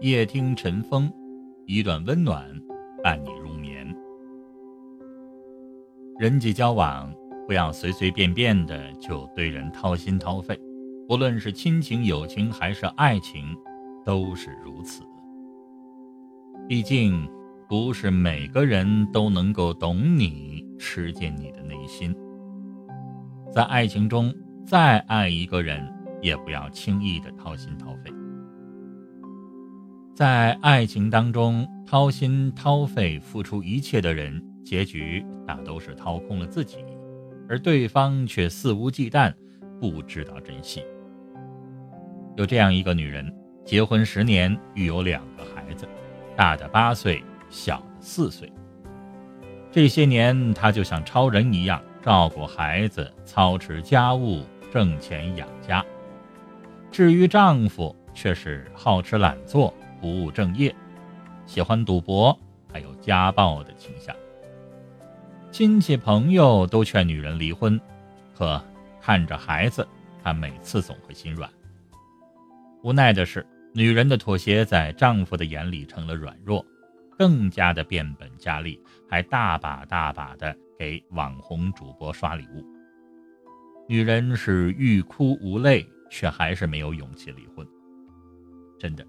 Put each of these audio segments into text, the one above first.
夜听晨风，一段温暖伴你入眠。人际交往不要随随便便的就对人掏心掏肺，无论是亲情、友情还是爱情，都是如此。毕竟，不是每个人都能够懂你、吃进你的内心。在爱情中，再爱一个人，也不要轻易的掏心掏肺。在爱情当中，掏心掏肺、付出一切的人，结局大都是掏空了自己，而对方却肆无忌惮，不知道珍惜。有这样一个女人，结婚十年，育有两个孩子，大的八岁，小的四岁。这些年，她就像超人一样，照顾孩子，操持家务，挣钱养家。至于丈夫，却是好吃懒做。不务正业，喜欢赌博，还有家暴的倾向。亲戚朋友都劝女人离婚，可看着孩子，她每次总会心软。无奈的是，女人的妥协在丈夫的眼里成了软弱，更加的变本加厉，还大把大把的给网红主播刷礼物。女人是欲哭无泪，却还是没有勇气离婚。真的。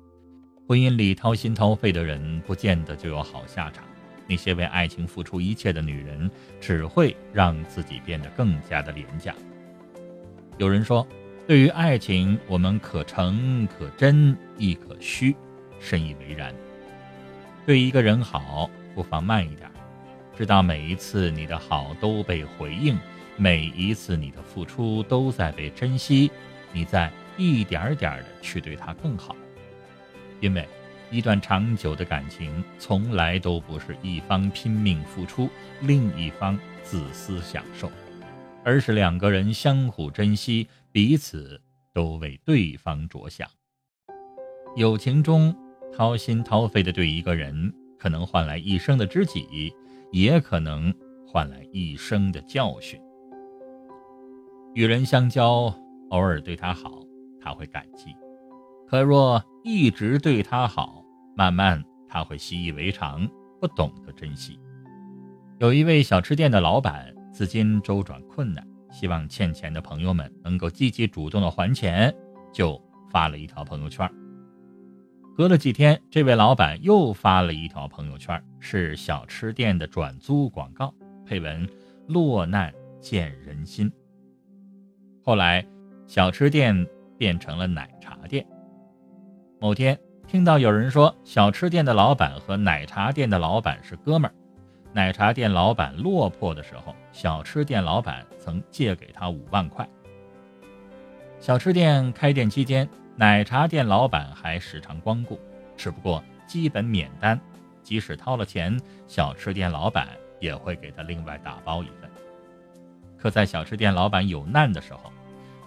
婚姻里掏心掏肺的人，不见得就有好下场。那些为爱情付出一切的女人，只会让自己变得更加的廉价。有人说，对于爱情，我们可诚可真亦可虚，深以为然。对一个人好，不妨慢一点，知道每一次你的好都被回应，每一次你的付出都在被珍惜，你在一点点的去对他更好。因为，一段长久的感情从来都不是一方拼命付出，另一方自私享受，而是两个人相互珍惜，彼此都为对方着想。友情中掏心掏肺的对一个人，可能换来一生的知己，也可能换来一生的教训。与人相交，偶尔对他好，他会感激。可若一直对他好，慢慢他会习以为常，不懂得珍惜。有一位小吃店的老板，资金周转困难，希望欠钱的朋友们能够积极主动的还钱，就发了一条朋友圈。隔了几天，这位老板又发了一条朋友圈，是小吃店的转租广告，配文：“落难见人心。”后来，小吃店变成了奶茶店。某天听到有人说，小吃店的老板和奶茶店的老板是哥们儿。奶茶店老板落魄的时候，小吃店老板曾借给他五万块。小吃店开店期间，奶茶店老板还时常光顾，只不过基本免单，即使掏了钱，小吃店老板也会给他另外打包一份。可在小吃店老板有难的时候，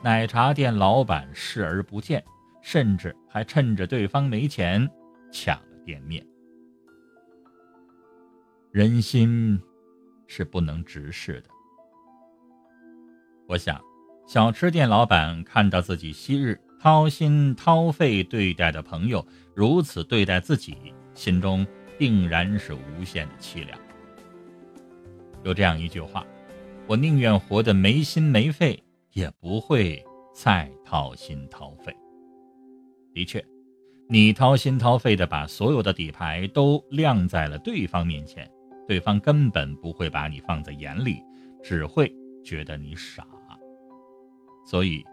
奶茶店老板视而不见。甚至还趁着对方没钱抢了店面。人心是不能直视的。我想，小吃店老板看到自己昔日掏心掏肺对待的朋友如此对待自己，心中定然是无限的凄凉。有这样一句话：“我宁愿活得没心没肺，也不会再掏心掏肺。”确，你掏心掏肺的把所有的底牌都亮在了对方面前，对方根本不会把你放在眼里，只会觉得你傻。所以，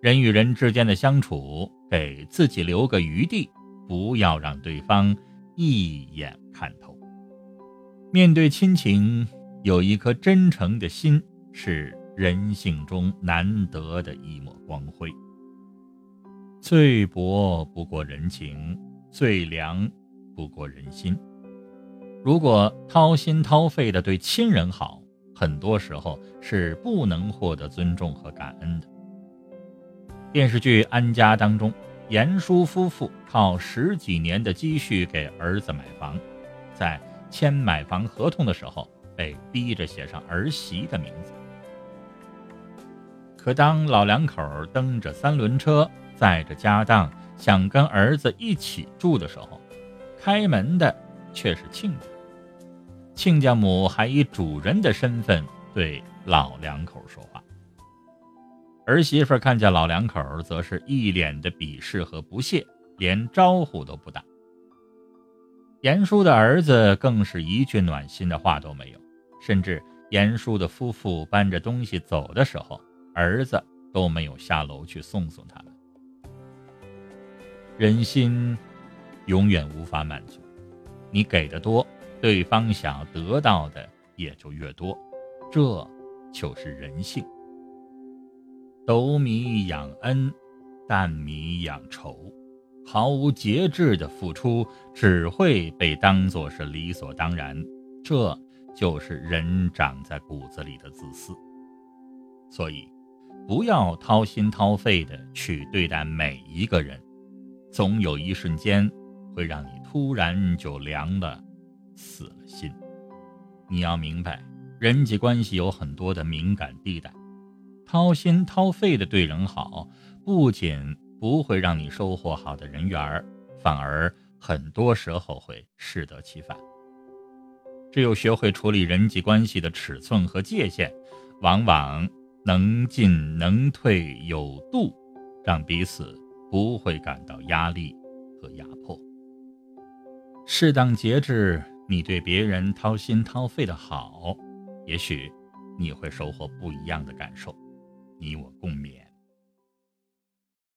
人与人之间的相处，给自己留个余地，不要让对方一眼看透。面对亲情，有一颗真诚的心，是人性中难得的一抹光辉。最薄不过人情，最凉不过人心。如果掏心掏肺的对亲人好，很多时候是不能获得尊重和感恩的。电视剧《安家》当中，严叔夫妇靠十几年的积蓄给儿子买房，在签买房合同的时候被逼着写上儿媳的名字。可当老两口蹬着三轮车，载着家当想跟儿子一起住的时候，开门的却是亲家。亲家母还以主人的身份对老两口说话。儿媳妇看见老两口，则是一脸的鄙视和不屑，连招呼都不打。严叔的儿子更是一句暖心的话都没有，甚至严叔的夫妇搬着东西走的时候，儿子都没有下楼去送送他们。人心永远无法满足，你给的多，对方想要得到的也就越多，这就是人性。斗米养恩，担米养仇，毫无节制的付出只会被当作是理所当然，这就是人长在骨子里的自私。所以，不要掏心掏肺的去对待每一个人，总有一瞬间会让你突然就凉了，死了心。你要明白，人际关系有很多的敏感地带。掏心掏肺的对人好，不仅不会让你收获好的人缘，反而很多时候会适得其反。只有学会处理人际关系的尺寸和界限，往往能进能退有度，让彼此不会感到压力和压迫。适当节制你对别人掏心掏肺的好，也许你会收获不一样的感受。你我共勉。